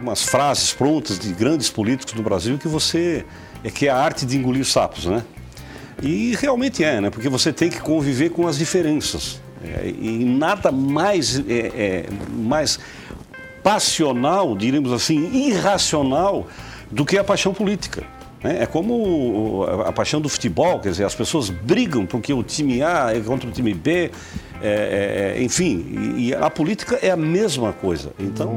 umas frases prontas de grandes políticos do Brasil que você é que é a arte de engolir sapos, né? E realmente é, né? Porque você tem que conviver com as diferenças. É, e nada mais, é, é, mais passional, diríamos assim, irracional do que a paixão política. Né? É como a paixão do futebol, quer dizer, as pessoas brigam porque o time A é contra o time B, é, é, enfim, e a política é a mesma coisa. Então.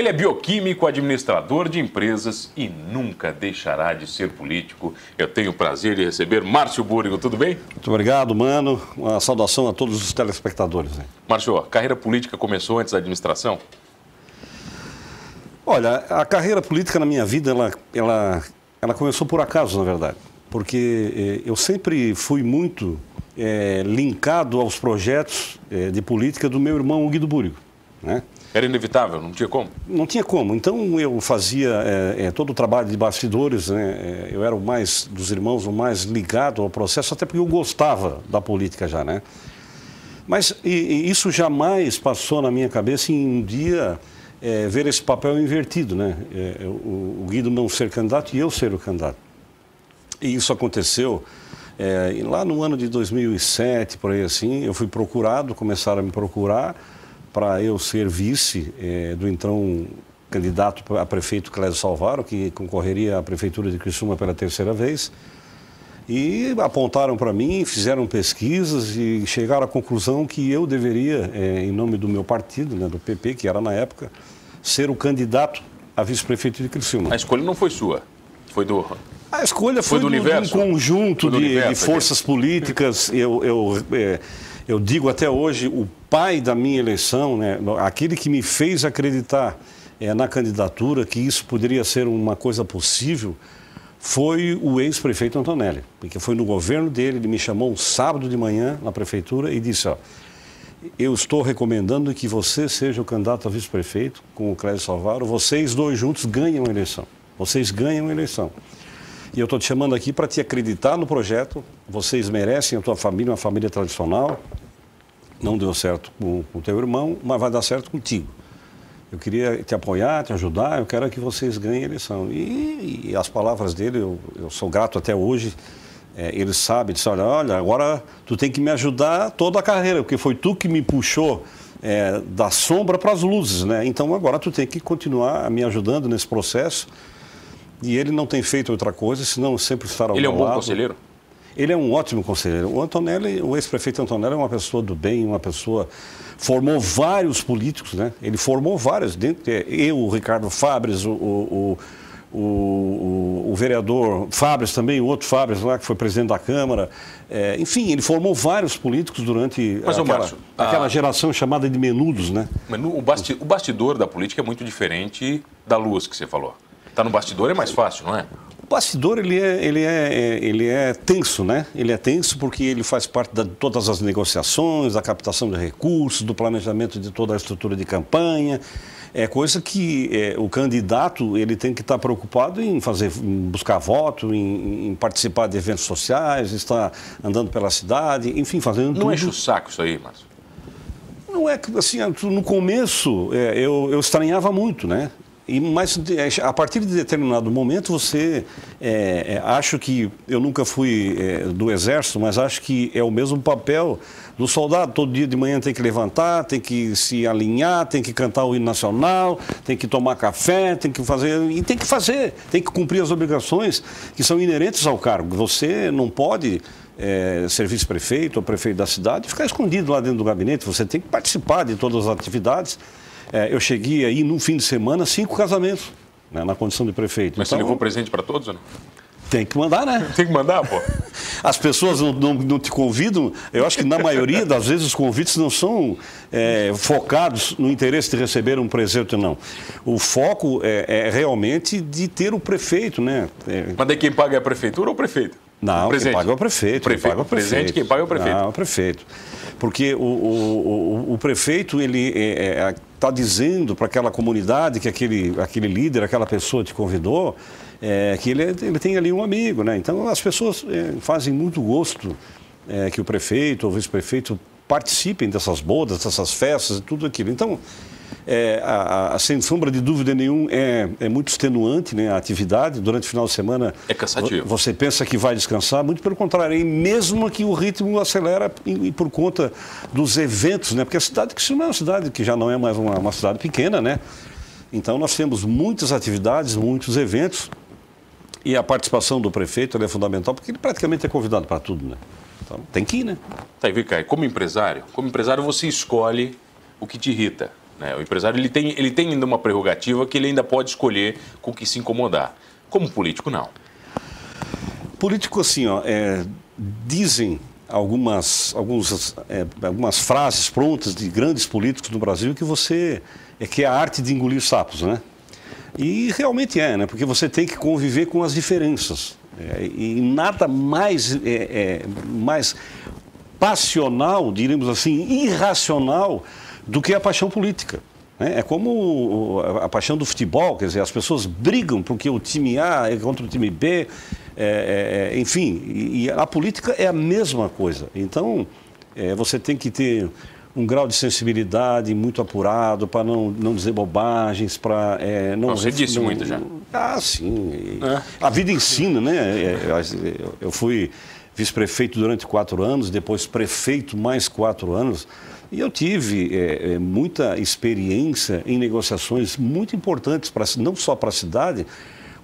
Ele é bioquímico, administrador de empresas e nunca deixará de ser político. Eu tenho o prazer de receber Márcio Búrigo, tudo bem? Muito obrigado, mano. Uma saudação a todos os telespectadores. Né? Márcio, a carreira política começou antes da administração? Olha, a carreira política na minha vida, ela, ela, ela começou por acaso, na verdade. Porque eh, eu sempre fui muito eh, linkado aos projetos eh, de política do meu irmão Guido Búrigo, né? Era inevitável, não tinha como? Não tinha como. Então eu fazia é, é, todo o trabalho de bastidores, né? É, eu era o mais, dos irmãos, o mais ligado ao processo, até porque eu gostava da política já, né? Mas e, e isso jamais passou na minha cabeça em um dia é, ver esse papel invertido, né? É, o, o, Guido não ser candidato e eu ser o candidato. E isso aconteceu é, lá no ano de 2007, por aí assim, eu fui procurado, começaram a me procurar para eu ser vice é, do então candidato a prefeito Clésio Salvaro, que concorreria à prefeitura de Criciúma pela terceira vez. E apontaram para mim, fizeram pesquisas e chegaram à conclusão que eu deveria, é, em nome do meu partido, né, do PP, que era na época, ser o candidato a vice-prefeito de Criciúma. A escolha não foi sua, foi do... A escolha foi, foi do, do, universo. um conjunto de, universo, de, forças políticas. Eu, eu é, eu digo até hoje, o pai da minha eleição, né, aquele que me fez acreditar é, na candidatura, que isso poderia ser uma coisa possível, foi o ex-prefeito Antonelli. Porque foi no governo dele, ele me chamou um sábado de manhã na prefeitura e disse, ó, eu estou recomendando que você seja o candidato a vice-prefeito com o Clésio Salvaro, vocês dois juntos ganham a eleição. Vocês ganham a eleição. E eu estou te chamando aqui para te acreditar no projeto. Vocês merecem a tua família, uma família tradicional, não deu certo com o teu irmão, mas vai dar certo contigo. Eu queria te apoiar, te ajudar, eu quero que vocês ganhem a eleição. E, e as palavras dele, eu, eu, sou grato até hoje. É, ele sabe, disse, olha, olha, agora tu tem que me ajudar toda a carreira, porque foi tu que me puxou é, da sombra para as luzes, né? Então agora tu tem que continuar me ajudando nesse processo. E ele não tem feito outra coisa, senão sempre estar ao Ele é um bom lado. conselheiro? Ele é um ótimo conselheiro. O Antonelli, o ex-prefeito Antonelli é uma pessoa do bem, uma pessoa formou vários políticos, né? Ele formou vários, dentro, eu, o Ricardo Fabres, o, o, o, o, vereador Fabres também, o outro Fabres lá que foi presidente da Câmara. É, enfim, ele formou vários políticos durante Mas, aquela, Márcio, aquela a... geração chamada de menudos, né? O, basti... o bastidor da política é muito diferente da luz que você falou. Está no bastidor é mais fácil, não é? bastidor ele é, ele, é, é, ele é tenso, né? Ele é tenso porque ele faz parte de todas as negociações, da captação de recursos, do planejamento de toda a estrutura de campanha. É coisa que é, o candidato ele tem que estar preocupado em fazer, em buscar voto, em, em, participar de eventos sociais, estar andando pela cidade, enfim, fazendo Não tudo. Não enche o saco isso aí, Márcio? Não é que, assim, no começo é, eu, eu estranhava muito, né? E, mas é, a partir de determinado momento você é, é, acho que eu nunca fui é, do exército, mas acho que é o mesmo papel do soldado. Todo dia de manhã tem que levantar, tem que se alinhar, tem que cantar o hino nacional, tem que tomar café, tem que fazer e tem que fazer, tem que cumprir as obrigações que são inerentes ao cargo. Você não pode é, ser vice-prefeito ou prefeito da cidade e ficar escondido lá dentro do gabinete. Você tem que participar de todas as atividades eu cheguei aí num fim de semana, cinco casamentos, né, na condição de prefeito. Mas então, você levou presente para todos ou não? Tem que mandar, né? Tem que mandar, pô. As pessoas não, não, não, te convidam. Eu acho que na maioria das vezes os convites não são é, focados no interesse de receber um presente, não. O foco é, é realmente de ter o prefeito, né? É... Mas daí quem paga é a prefeitura ou o prefeito? Não, o quem paga é o prefeito. O prefeito, paga é o prefeito. presente, quem paga é o prefeito. Não, é o prefeito. Porque o, o, o, o prefeito, ele está dizendo para aquela comunidade que aquele, aquele líder, aquela pessoa te convidou, é, que ele, ele tem ali um amigo, né? Então as pessoas é, fazem muito gosto é, que o prefeito ou vice-prefeito participem dessas bodas, dessas festas e tudo aquilo. Então, é, a, a, sem sombra de dúvida nenhum, é, é muito extenuante né, a atividade. Durante o final de semana. É cansativo. Você pensa que vai descansar, muito pelo contrário, e mesmo que o ritmo acelera e, e, por conta dos eventos, né? Porque a cidade que não é uma cidade que já não é mais uma, uma cidade pequena, né? Então nós temos muitas atividades, muitos eventos. E a participação do prefeito é fundamental, porque ele praticamente é convidado para tudo, né? Então tem que ir, né? Tá, e Vicai, como empresário, como empresário você escolhe o que te irrita. Né? O empresário ele tem, ele tem ainda uma prerrogativa que ele ainda pode escolher com que se incomodar. Como político, não. Político, assim, ó, é, dizem algumas, é, algumas frases prontas de grandes políticos no Brasil que você é que é a arte de engolir sapos, né? E realmente é, né? Porque você tem que conviver com as diferenças. É, e nada mais, é, é, mais passional, diríamos assim, irracional do que a paixão política. Né? É como a paixão do futebol, quer dizer, as pessoas brigam porque o time A é contra o time B, é, é, é enfim, e a política é a mesma coisa. Então, é, você tem que ter um grau de sensibilidade muito apurado para não, não dizer bobagens, para é, não... Você disse não, muito já. Ah, sim. É. A vida ensina, né? Eu fui vice-prefeito durante quatro anos, depois prefeito mais quatro anos. E eu tive é, muita experiência em negociações muito importantes, pra, não só para a cidade,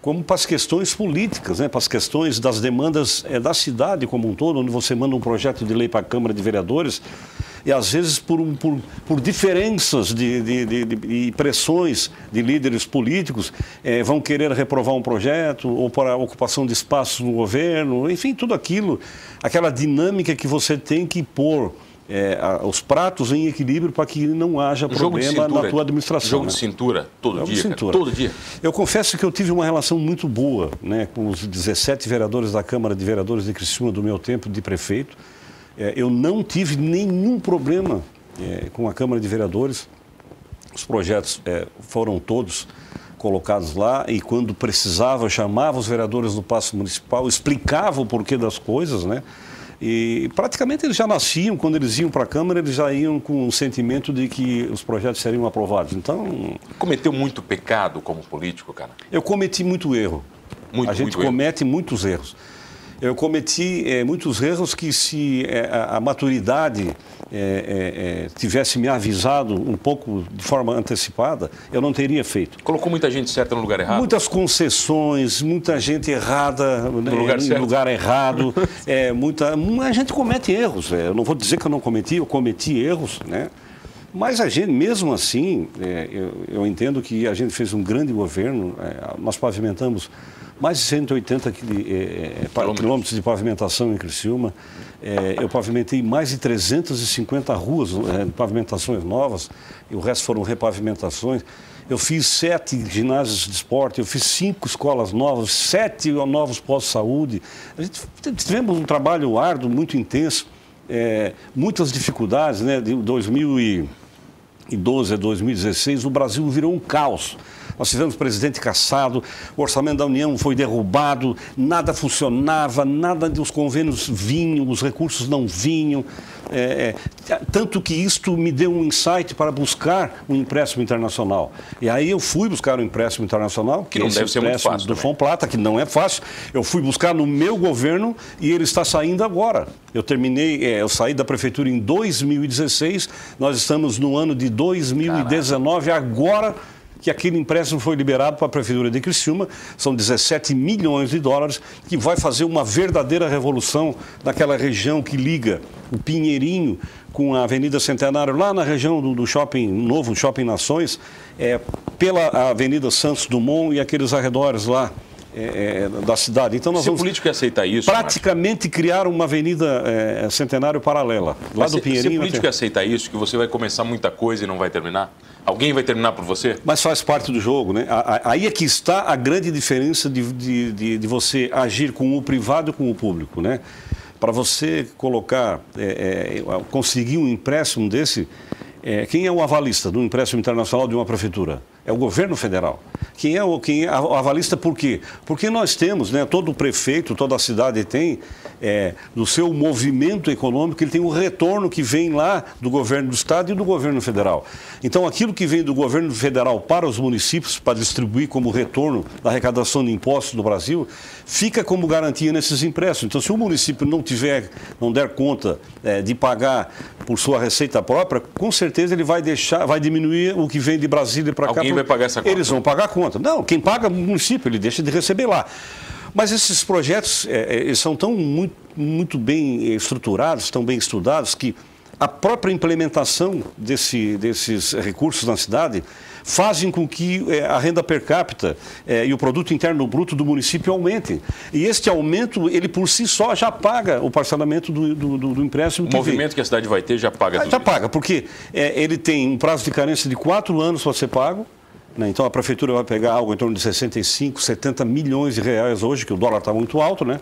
como para as questões políticas, né, para as questões das demandas é, da cidade como um todo, onde você manda um projeto de lei para a Câmara de Vereadores e às vezes por, um, por, por diferenças de, de, de, de, pressões de líderes políticos é, vão querer reprovar um projeto ou para ocupação de espaços no governo, enfim, tudo aquilo, aquela dinâmica que você tem que pôr é, os pratos em equilíbrio para que não haja problema na tua administração. Jogo né? de cintura, todo jogo dia. Cintura. Cara, todo dia. Eu confesso que eu tive uma relação muito boa né, com os 17 vereadores da Câmara de Vereadores de Criciúma do meu tempo de prefeito. É, eu não tive nenhum problema é, com a Câmara de Vereadores. Os projetos é, foram todos colocados lá e quando precisava chamava os vereadores do Passo Municipal, explicava o porquê das coisas, né? E praticamente eles já nasciam, quando eles iam para a Câmara, eles já iam com o sentimento de que os projetos seriam aprovados. Então. Cometeu muito pecado como político, cara? Eu cometi muito erro. Muito, a gente muito comete erro. muitos erros eu cometi é, muitos erros que se é, a, a, maturidade é, tivesse me avisado um pouco de forma antecipada, eu não teria feito. Colocou muita gente certa no lugar errado? Muitas concessões, muita gente errada no né, lugar, no lugar errado. é, muita, a gente comete erros. eu não vou dizer que eu não cometi, eu cometi erros, né? Mas a gente, mesmo assim, é, eu, eu, entendo que a gente fez um grande governo, é, nós pavimentamos mais de 180 é, é quilômetros de pavimentação em Criciúma. É, eu pavimentei mais de 350 ruas, é, pavimentações novas, e o resto foram repavimentações. Eu fiz sete ginásios de esporte, eu fiz cinco escolas novas, sete novos postos de saúde. A gente tivemos um trabalho árduo, muito intenso, é, muitas dificuldades, né? De 2012 a 2016, o Brasil virou um caos. Nós tivemos presidente caçado, o orçamento da União foi derrubado, nada funcionava, nada dos convênios vinham, os recursos não vinham. É, é, tanto que isto me deu um insight para buscar um empréstimo internacional. E aí eu fui buscar um empréstimo internacional, que não deve ser muito fácil. Do Plata, que não é fácil. Eu fui buscar no meu governo e ele está saindo agora. Eu terminei, é, eu saí da prefeitura em 2016, nós estamos no ano de 2019, Caraca. agora que aquele empréstimo foi liberado para a Prefeitura de Criciúma, são 17 milhões de dólares, que vai fazer uma verdadeira revolução naquela região que liga o Pinheirinho com a Avenida Centenário, lá na região do, do shopping, novo Shopping Nações, é, pela Avenida Santos Dumont e aqueles arredores lá é, é, da cidade. Então nós se vamos o político aceitar isso, praticamente criar uma avenida é, centenário paralela lá Mas do Pinheirinho. Se o político aceitar isso, que você vai começar muita coisa e não vai terminar, alguém vai terminar por você? Mas faz parte do jogo, né? Aí é que está a grande diferença de, de, de, de você agir com o privado e com o público, né? Para você colocar, é, é, conseguir um empréstimo desse, é, quem é o avalista do empréstimo internacional de uma prefeitura? É o governo federal. Quem é o, quem é o avalista por quê? Porque nós temos, né, todo prefeito, toda a cidade tem, é, do seu movimento econômico, ele tem um retorno que vem lá do governo do estado e do governo federal. Então, aquilo que vem do governo federal para os municípios, para distribuir como retorno da arrecadação de impostos do Brasil, fica como garantia nesses empréstimos. Então, se o município não tiver, não der conta é, de pagar por sua receita própria, com certeza ele vai deixar, vai diminuir o que vem de Brasília para cá. Alguém vai pagar essa conta? Eles vão pagar a conta. Não, quem paga é o município, ele deixa de receber lá. Mas esses projetos é, é, são tão muito, muito bem estruturados, tão bem estudados, que a própria implementação desse, desses recursos na cidade fazem com que é, a renda per capita é, e o produto interno bruto do município aumentem. E este aumento, ele por si só já paga o parcelamento do, do, do empréstimo. O que movimento vem. que a cidade vai ter já paga ah, Já isso. paga, porque ele tem um prazo de carência de quatro anos para ser pago. Né? Então a prefeitura vai pegar algo em torno de 65, 70 milhões de reais hoje, que o dólar está muito alto, né?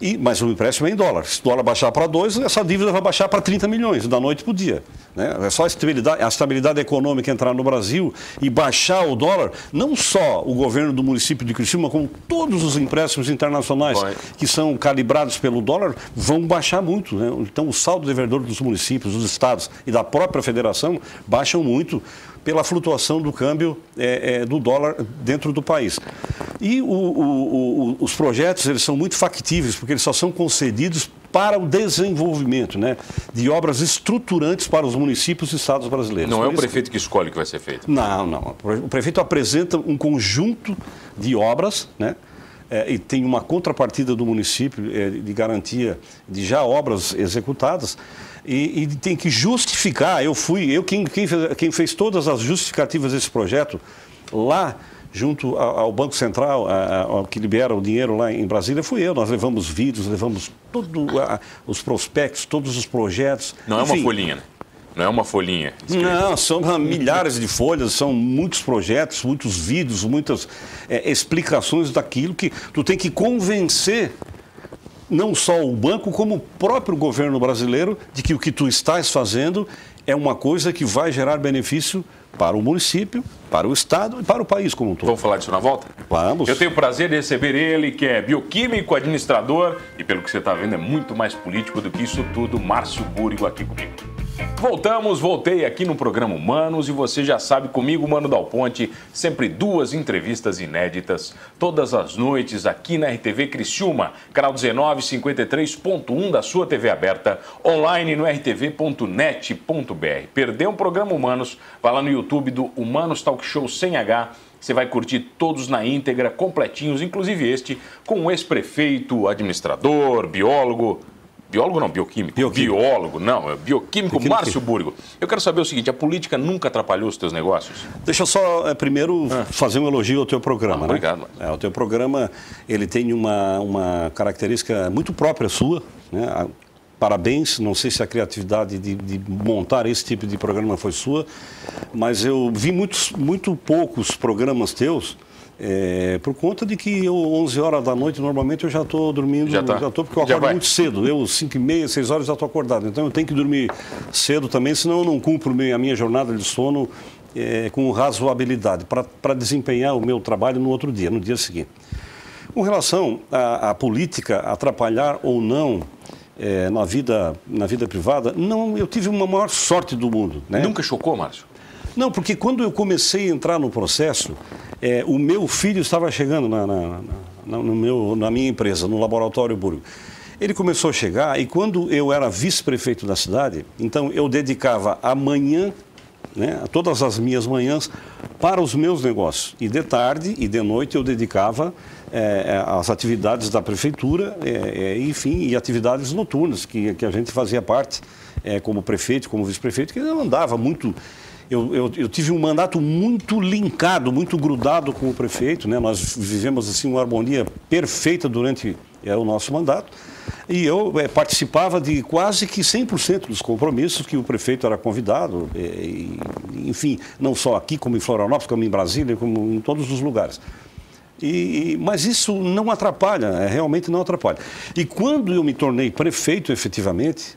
E, mas o empréstimo é em dólar. Se o dólar baixar para 2, essa dívida vai baixar para 30 milhões, da noite para o dia. Né? É só a estabilidade, a estabilidade econômica entrar no Brasil e baixar o dólar, não só o governo do município de Criciúma, como todos os empréstimos internacionais vai. que são calibrados pelo dólar, vão baixar muito. Né? Então o saldo devedor dos municípios, dos estados e da própria federação baixam muito pela flutuação do câmbio é, é, do dólar dentro do país. E o, o, o, os projetos eles são muito factíveis, porque eles só são concedidos para o desenvolvimento né, de obras estruturantes para os municípios e estados brasileiros. Não é o prefeito que escolhe o que vai ser feito? Não, não. O prefeito apresenta um conjunto de obras, né? É, e tem uma contrapartida do município é, de garantia de já obras executadas e, e, tem que justificar. Eu fui, eu quem, quem, fez, quem fez todas as justificativas desse projeto lá junto ao Banco Central, ao que libera o dinheiro lá em Brasília, fui eu. Nós levamos vídeos, levamos todos os prospectos, todos os projetos. Não Enfim, é uma folhinha, né? Não é uma folhinha. Não, são milhares de folhas, são muitos projetos, muitos vídeos, muitas é, explicações daquilo que tu tem que convencer não só o banco, como o próprio governo brasileiro, de que o que tu estás fazendo é uma coisa que vai gerar benefício para o município, para o Estado e para o país como um todo. Vamos falar disso na volta? Vamos. Eu tenho o prazer de receber ele, que é bioquímico, administrador e, pelo que você está vendo, é muito mais político do que isso tudo, Márcio Búrigo aqui comigo. Voltamos, voltei aqui no programa Humanos e você já sabe comigo, Mano Dal Ponte, sempre duas entrevistas inéditas todas as noites aqui na RTV Criciúma, canal 1953.1 da sua TV aberta, online no rtv.net.br. Perdeu um programa Humanos? Vai lá no YouTube do Humanos Talk Show sem H. Você vai curtir todos na íntegra, completinhos, inclusive este, com o ex-prefeito, administrador, biólogo, Biólogo não, bioquímico. bioquímico. Biólogo, não, é bioquímico, bioquímico Márcio Burgo. Eu quero saber o seguinte, a política nunca atrapalhou os teus negócios? Deixa eu só é, primeiro ah. fazer um elogio ao teu programa. Ah, né? Obrigado. É, o teu programa, ele tem uma, uma característica muito própria sua, né? Parabéns, não sei se a criatividade de, de, montar esse tipo de programa foi sua, mas eu vi muitos, muito poucos programas teus é, por conta de que eu, 11 horas da noite, normalmente eu já estou dormindo, já estou, tá. porque eu acordo muito cedo. Eu, 5 e meia, 6 horas já estou acordado. Então eu tenho que dormir cedo também, senão eu não cumpro a minha jornada de sono é, com razoabilidade, para desempenhar o meu trabalho no outro dia, no dia seguinte. Com relação à, à política atrapalhar ou não é, na, vida, na vida privada, não, eu tive uma maior sorte do mundo. Né? Nunca chocou, Márcio? Não, porque quando eu comecei a entrar no processo, é, o meu filho estava chegando na, na, na, no meu, na minha empresa, no Laboratório Burgo. Ele começou a chegar e quando eu era vice-prefeito da cidade, então eu dedicava a manhã, né, todas as minhas manhãs, para os meus negócios. E de tarde e de noite eu dedicava é, as atividades da prefeitura, é, é, enfim, e atividades noturnas, que, que a gente fazia parte é, como prefeito, como vice-prefeito, que eu andava muito eu, eu, eu, tive um mandato muito linkado, muito grudado com o prefeito, né? Nós vivemos assim uma harmonia perfeita durante é, o nosso mandato. E eu é, participava de quase que 100% dos compromissos que o prefeito era convidado, é, e, enfim, não só aqui, como em Florianópolis, como em Brasília, como em todos os lugares. E, mas isso não atrapalha, é, realmente não atrapalha. E quando eu me tornei prefeito, efetivamente,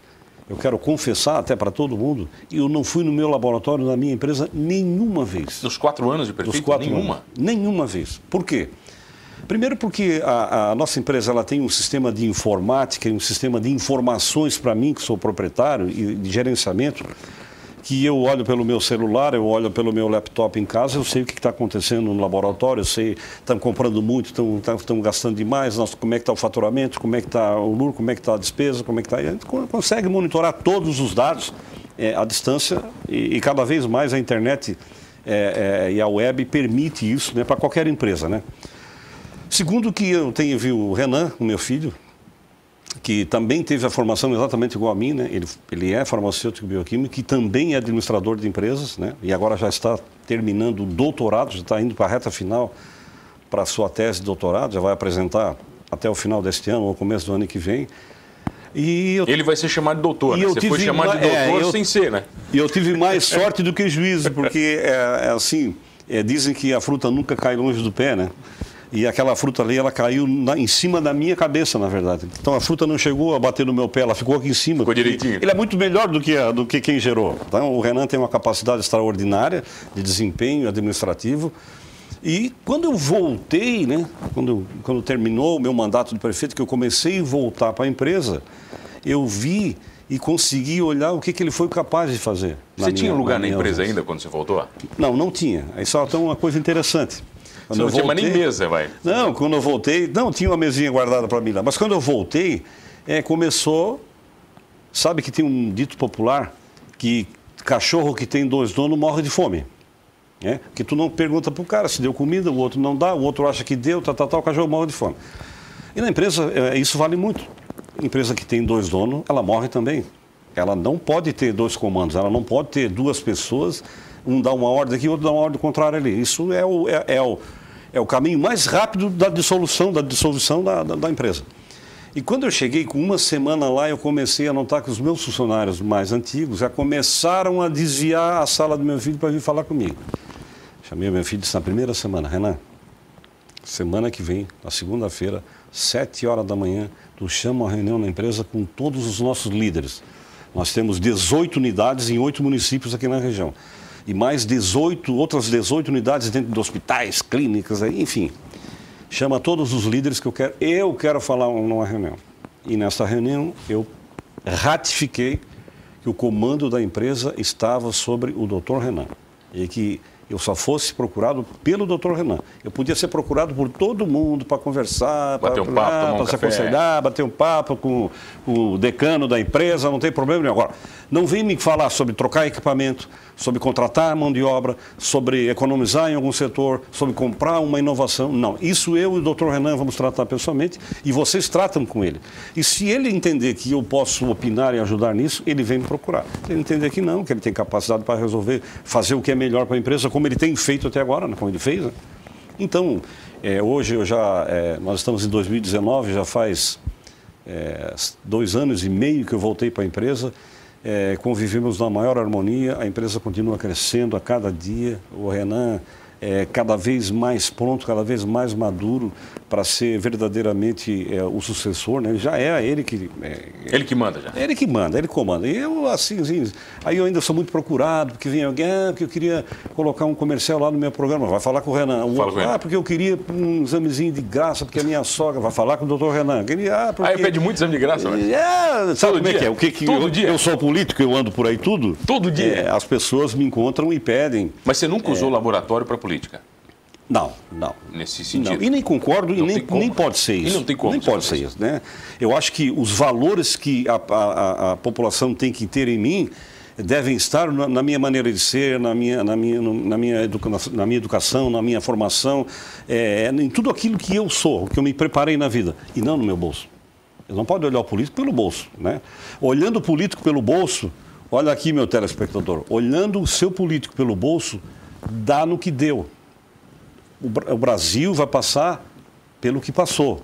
eu quero confessar até para todo mundo, eu não fui no meu laboratório, na minha empresa, nenhuma vez. Dos quatro anos de prefeito? Dos quatro nenhuma? Anos. Nenhuma vez. Por quê? Primeiro porque a, a, nossa empresa ela tem um sistema de informática e um sistema de informações para mim, que sou proprietário, e de gerenciamento, que eu olho pelo meu celular, eu olho pelo meu laptop em casa, eu sei o que está acontecendo no laboratório, eu sei, estão comprando muito, estão gastando demais, nossa, como é que está o faturamento, como é que está o lucro, como é que está a despesa, como é que está... A gente consegue monitorar todos os dados é, à distância e, e, cada vez mais a internet é, é, e a web permite isso né, para qualquer empresa, né? Segundo que eu tenho viu o Renan, o meu filho, que também teve a formação exatamente igual a mim, né? ele, ele é farmacêutico bioquímico, que também é administrador de empresas, né? e agora já está terminando o doutorado, já está indo para a reta final para a sua tese de doutorado, já vai apresentar até o final deste ano ou começo do ano que vem. E eu... Ele vai ser chamado de doutor, né? Você foi chamado de é, doutor é, eu... sem ser, né? E eu tive mais sorte do que juízo, porque é, é assim, é, dizem que a fruta nunca cai longe do pé, né? E aquela fruta ali, ela caiu na, em cima da minha cabeça, na verdade. Então a fruta não chegou a bater no meu pé, ela ficou aqui em cima. Ficou direitinho. Ele é muito melhor do que, do que quem gerou. Então o Renan tem uma capacidade extraordinária de desempenho administrativo. E quando eu voltei, né, quando, quando terminou o meu mandato de prefeito, que eu comecei a voltar para a empresa, eu vi e consegui olhar o que, que ele foi capaz de fazer. Você tinha minha, lugar na, na empresa ainda quando você voltou? Não, não tinha. Aí só tem uma coisa interessante. Quando Você não voltei, tinha mais nem mesa, vai. Não, quando eu voltei, não, tinha uma mesinha guardada para mim lá. Mas quando eu voltei, é, começou. Sabe que tem um dito popular que cachorro que tem dois donos morre de fome. É? Que tu não pergunta para o cara se deu comida, o outro não dá, o outro acha que deu, tal, tal, tal, o cachorro morre de fome. E na empresa, é, isso vale muito. Empresa que tem dois donos, ela morre também. Ela não pode ter dois comandos, ela não pode ter duas pessoas, um dá uma ordem aqui, outro dá uma ordem contrária ali. Isso é o, é, é o, é o caminho mais rápido da dissolução, da dissolução da, da, da empresa. E quando eu cheguei com uma semana lá, eu comecei a notar que os meus funcionários mais antigos já começaram a desviar a sala do meu filho para vir falar comigo. Chamei o meu filho disse na primeira semana, Renan, semana que vem, na segunda-feira, sete horas da manhã, tu chama uma reunião na empresa com todos os nossos líderes. Nós temos 18 unidades em oito municípios aqui na região e mais 18, outras 18 unidades dentro de hospitais, clínicas, enfim. Chama todos os líderes que eu quero. Eu quero falar numa reunião. E nessa reunião eu ratifiquei que o comando da empresa estava sobre o Dr. Renan. E que eu só fosse procurado pelo doutor Renan. Eu podia ser procurado por todo mundo para conversar, para um para se aconselhar, bater um papo com, com, o decano da empresa, não tem problema nenhum. Agora, não vem me falar sobre trocar equipamento, sobre contratar mão de obra, sobre economizar em algum setor, sobre comprar uma inovação. Não, isso eu e o doutor Renan vamos tratar pessoalmente e vocês tratam com ele. E se ele entender que eu posso opinar e ajudar nisso, ele vem me procurar. Se ele entender que não, que ele tem capacidade para resolver, fazer o que é melhor para a empresa, como ele tem feito até agora, né, como ele fez. Né? Então, é, hoje eu já, é, nós estamos em 2019, já faz é, dois anos e meio que eu voltei para a empresa é, convivemos na maior harmonia, a empresa continua crescendo a cada dia. O Renan é cada vez mais pronto, cada vez mais maduro para ser verdadeiramente é, o sucessor, né? Já é ele que... É, ele que manda, já. Ele que manda, ele comanda. E eu, assim, assim, aí eu ainda sou muito procurado, porque vem alguém, ah, porque eu queria colocar um comercial lá no meu programa, vai falar com o Renan. Um outro, ah, porque eu queria um examezinho de graça, porque a minha sogra, vai falar com o doutor Renan. Queria, ah, porque... Aí pede muito exame de graça, mas... É, sabe todo como dia. é que é? O que, que todo eu, dia. eu sou político, eu ando por aí tudo. Todo dia. É, as pessoas me encontram e pedem. Mas você nunca usou é. laboratório para política? Não, não. Nesse sentido. Não. E nem concordo, não e nem, nem pode ser isso. E não tem como. Nem pode ser isso. Né? Eu acho que os valores que a, a, a população tem que ter em mim devem estar na, na, minha maneira de ser, na minha, na minha, na minha, educa, na minha educação, na minha formação, é, em tudo aquilo que eu sou, que eu me preparei na vida, e não no meu bolso. Eu não pode olhar o político pelo bolso. Né? Olhando o político pelo bolso, olha aqui, meu telespectador, olhando o seu político pelo bolso, dá no que deu. O Brasil vai passar pelo que passou.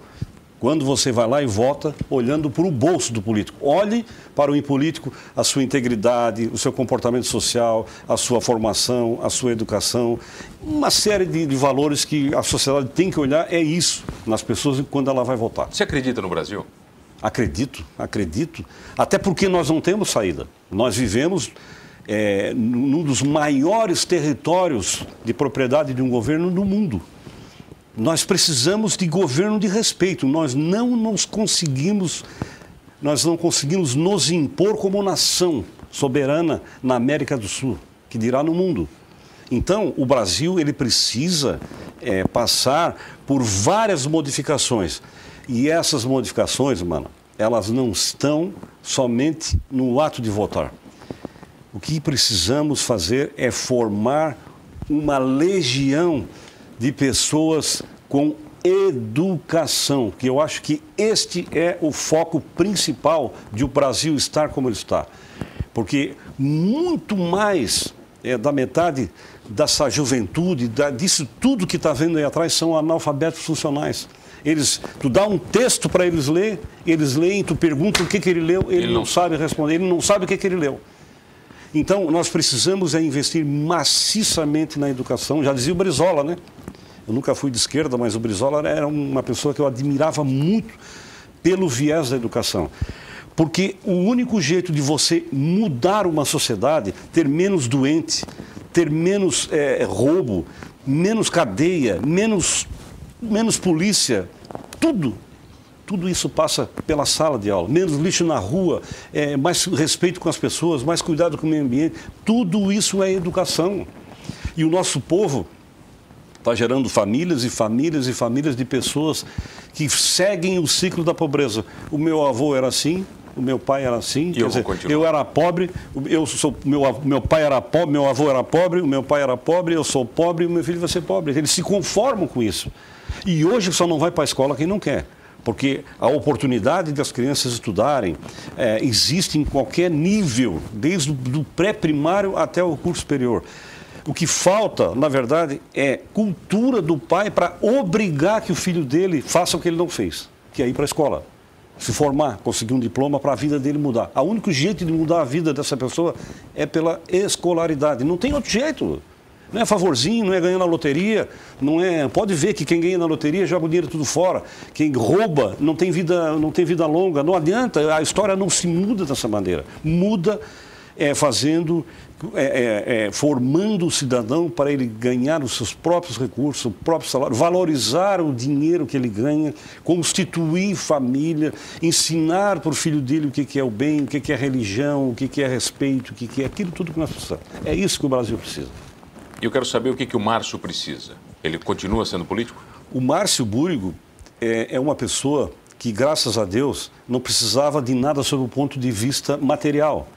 Quando você vai lá e vota olhando para o bolso do político. Olhe para o político a sua integridade, o seu comportamento social, a sua formação, a sua educação. Uma série de, de valores que a sociedade tem que olhar é isso nas pessoas quando ela vai votar. Você acredita no Brasil? Acredito, acredito. Até porque nós não temos saída. Nós vivemos é, num dos maiores territórios de propriedade de um governo no mundo. Nós precisamos de governo de respeito. Nós não nos conseguimos, nós não conseguimos nos impor como nação soberana na América do Sul, que dirá no mundo. Então, o Brasil ele precisa é, passar por várias modificações. E essas modificações, mano, elas não estão somente no ato de votar. O que precisamos fazer é formar uma legião de pessoas com educação, que eu acho que este é o foco principal de o Brasil estar como ele está. Porque muito mais é, da metade dessa juventude, da, disso tudo que está vendo aí atrás, são analfabetos funcionais. Eles, tu dá um texto para eles ler, eles leem, tu pergunta o que, que ele leu, ele, ele não, não sabe responder, ele não sabe o que, que ele leu. Então, nós precisamos é investir maciçamente na educação. Já dizia o Brizola, né? Eu nunca fui de esquerda, mas o Brizola era uma pessoa que eu admirava muito pelo viés da educação. Porque o único jeito de você mudar uma sociedade, ter menos doente, ter menos é, roubo, menos cadeia, menos, menos polícia, tudo, tudo isso passa pela sala de aula. Menos lixo na rua, é, mais respeito com as pessoas, mais cuidado com o meio ambiente. Tudo isso é educação. E o nosso povo está gerando famílias e famílias e famílias de pessoas que seguem o ciclo da pobreza. O meu avô era assim, o meu pai era assim, e eu, dizer, eu era pobre, eu sou, meu, meu pai era pobre, meu avô era pobre, o meu pai era pobre, eu sou pobre e o meu filho vai ser pobre. Eles se conformam com isso. E hoje só não vai para a escola quem não quer. Porque a oportunidade das crianças estudarem é, existe em qualquer nível, desde o pré-primário até o curso superior. O que falta, na verdade, é cultura do pai para obrigar que o filho dele faça o que ele não fez, que é ir para a escola. Se formar, conseguir um diploma para a vida dele mudar. O único jeito de mudar a vida dessa pessoa é pela escolaridade. Não tem outro jeito. Não é favorzinho, não é ganhando na loteria, não é. Pode ver que quem ganha na loteria joga o dinheiro tudo fora. Quem rouba não tem vida, não tem vida longa. Não adianta, a história não se muda dessa maneira. Muda é, fazendo, é, é, é, formando o cidadão para ele ganhar os seus próprios recursos, o próprio salário, valorizar o dinheiro que ele ganha, constituir família, ensinar para o filho dele o que, que é o bem, o que, que é religião, o que, que é respeito, o que, que é aquilo tudo que nós precisamos. É isso que o Brasil precisa. E eu quero saber o que, que o Márcio precisa. Ele continua sendo político? O Márcio Búrigo é, é uma pessoa que, graças a Deus, não precisava de nada sob o ponto de vista material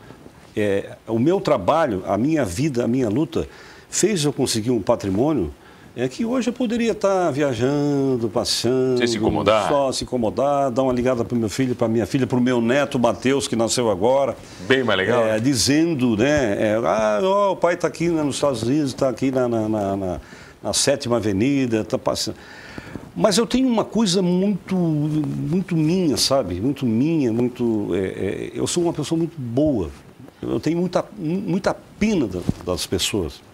é, o meu trabalho, a minha vida, a minha luta, fez eu conseguir um patrimônio é que hoje eu poderia estar viajando, passeando. Sem se incomodar. Só se incomodar, dar uma ligada para o meu filho, para minha filha, para o meu neto Matheus, que nasceu agora. Bem mais legal. É, dizendo, né? É, ah, ó, o pai está aqui né, nos Estados Unidos, está aqui na, na, na, na, na Sétima Avenida, está passando. Mas eu tenho uma coisa muito, muito minha, sabe? Muito minha, muito. É, é, eu sou uma pessoa muito boa. Eu tenho muita, muita pena das pessoas.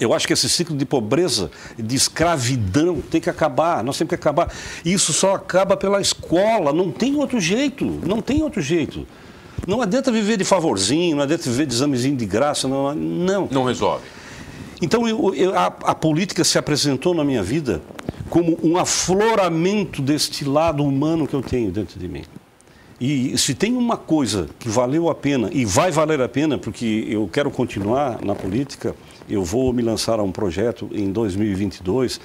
Eu acho que esse ciclo de pobreza, de escravidão, tem que acabar. Nós temos que acabar. Isso só acaba pela escola. Não tem outro jeito. Não tem outro jeito. Não adianta viver de favorzinho, não adianta viver de examezinho de graça. Não. Não, não resolve. Então, eu, eu, a, a política se apresentou na minha vida como um afloramento deste lado humano que eu tenho dentro de mim. E se tem uma coisa que valeu a pena e vai valer a pena, porque eu quero continuar na política, eu vou me lançar a um projeto em 2022,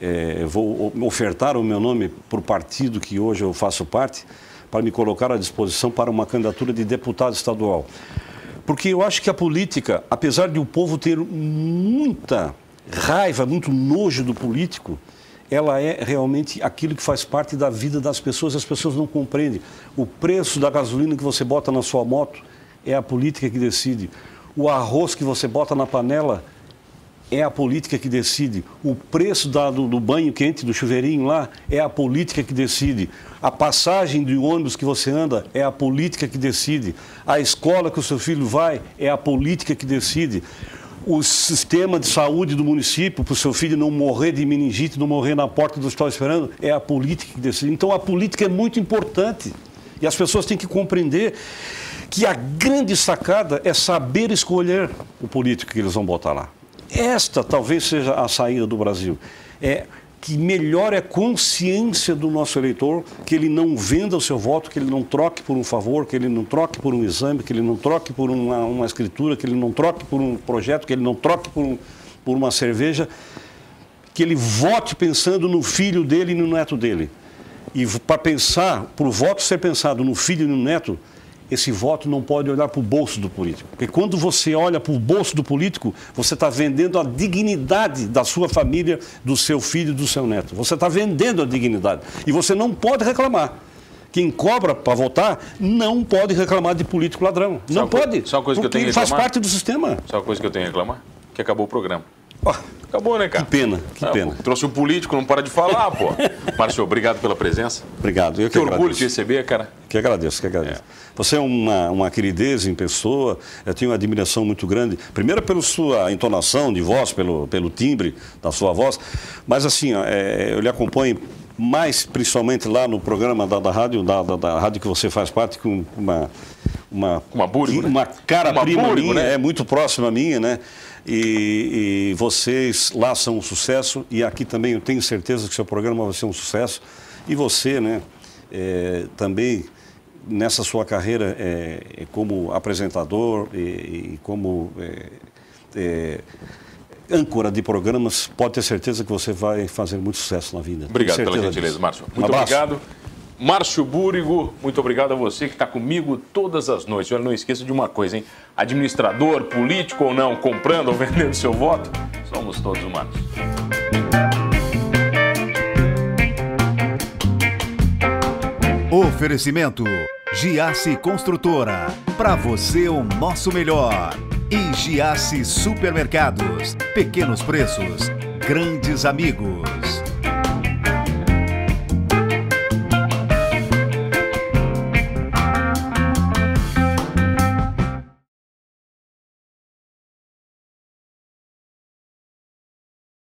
é, vou ofertar o meu nome para o partido que hoje eu faço parte, para me colocar à disposição para uma candidatura de deputado estadual. Porque eu acho que a política, apesar de o povo ter muita raiva, muito nojo do político, ela é realmente aquilo que faz parte da vida das pessoas, as pessoas não compreendem. O preço da gasolina que você bota na sua moto é a política que decide. O arroz que você bota na panela é a política que decide. O preço do, do, banho quente, do chuveirinho lá, é a política que decide. A passagem de ônibus que você anda é a política que decide. A escola que o seu filho vai é a política que decide. O sistema de saúde do município, para o seu filho não morrer de meningite, não morrer na porta do hospital esperando, é a política que decide. Então a política é muito importante. E as pessoas têm que compreender que a grande sacada é saber escolher o político que eles vão botar lá. Esta talvez seja a saída do Brasil. É que melhor é a consciência do nosso eleitor, que ele não venda o seu voto, que ele não troque por um favor, que ele não troque por um exame, que ele não troque por uma, uma escritura, que ele não troque por um projeto, que ele não troque por, um, por uma cerveja, que ele vote pensando no filho dele e no neto dele. E para pensar, para o voto ser pensado no filho e no neto, esse voto não pode olhar para o bolso do político. Porque quando você olha para o bolso do político, você está vendendo a dignidade da sua família, do seu filho e do seu neto. Você está vendendo a dignidade. E você não pode reclamar. Quem cobra para votar não pode reclamar de político ladrão. Não pode. Só coisa que eu tenho reclamar. faz parte do sistema. Só coisa que eu tenho que reclamar? Que acabou o programa. Oh, Acabou, né, cara? Que pena, que pena. Trouxe um político, não para de falar, pô. Márcio, obrigado pela presença. Obrigado. Eu que, que orgulho de receber, cara. Que agradeço, que agradeço. É. Você é uma, uma queridez em pessoa, eu tenho uma admiração muito grande. Primeiro pela sua entonação de voz, pelo, pelo timbre da sua voz, mas assim, é, eu lhe acompanho mais principalmente lá no programa da, da rádio, da, da, da rádio que você faz parte, com uma uma, uma, búrigo, uma cara uma prima minha, né? é muito próxima a minha, né? E, e, vocês lá são um sucesso e aqui também eu tenho certeza que seu programa vai ser um sucesso. E você, né, é, também nessa sua carreira é, é como apresentador e, e como é, é, âncora de programas, pode ter certeza que você vai fazer muito sucesso na vida. Obrigado pela gentileza, Márcio. Muito um obrigado. Márcio Búrigo, muito obrigado a você que está comigo todas as noites. Olha, não esqueça de uma coisa, hein? Administrador, político ou não, comprando ou vendendo seu voto, somos todos humanos. Oferecimento Giasse Construtora. Para você o nosso melhor. E Giasse Supermercados. Pequenos preços, grandes amigos.